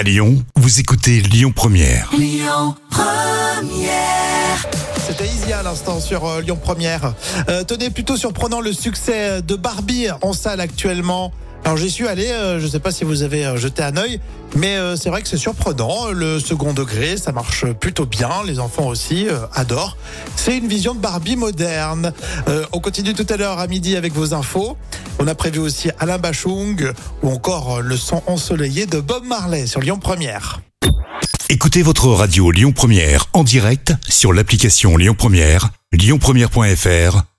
À Lyon, vous écoutez Lyon Première. C'était Easy à l'instant sur euh, Lyon Première. Euh, tenez, plutôt surprenant le succès de Barbie en salle actuellement. Alors j'y suis allé, euh, je ne sais pas si vous avez euh, jeté un œil, mais euh, c'est vrai que c'est surprenant. Le second degré, ça marche plutôt bien. Les enfants aussi euh, adorent. C'est une vision de Barbie moderne. Euh, on continue tout à l'heure à midi avec vos infos. On a prévu aussi Alain Bachung ou encore euh, le son ensoleillé de Bob Marley sur Lyon Première. Écoutez votre radio Lyon Première en direct sur l'application Lyon Première, lyonpremière.fr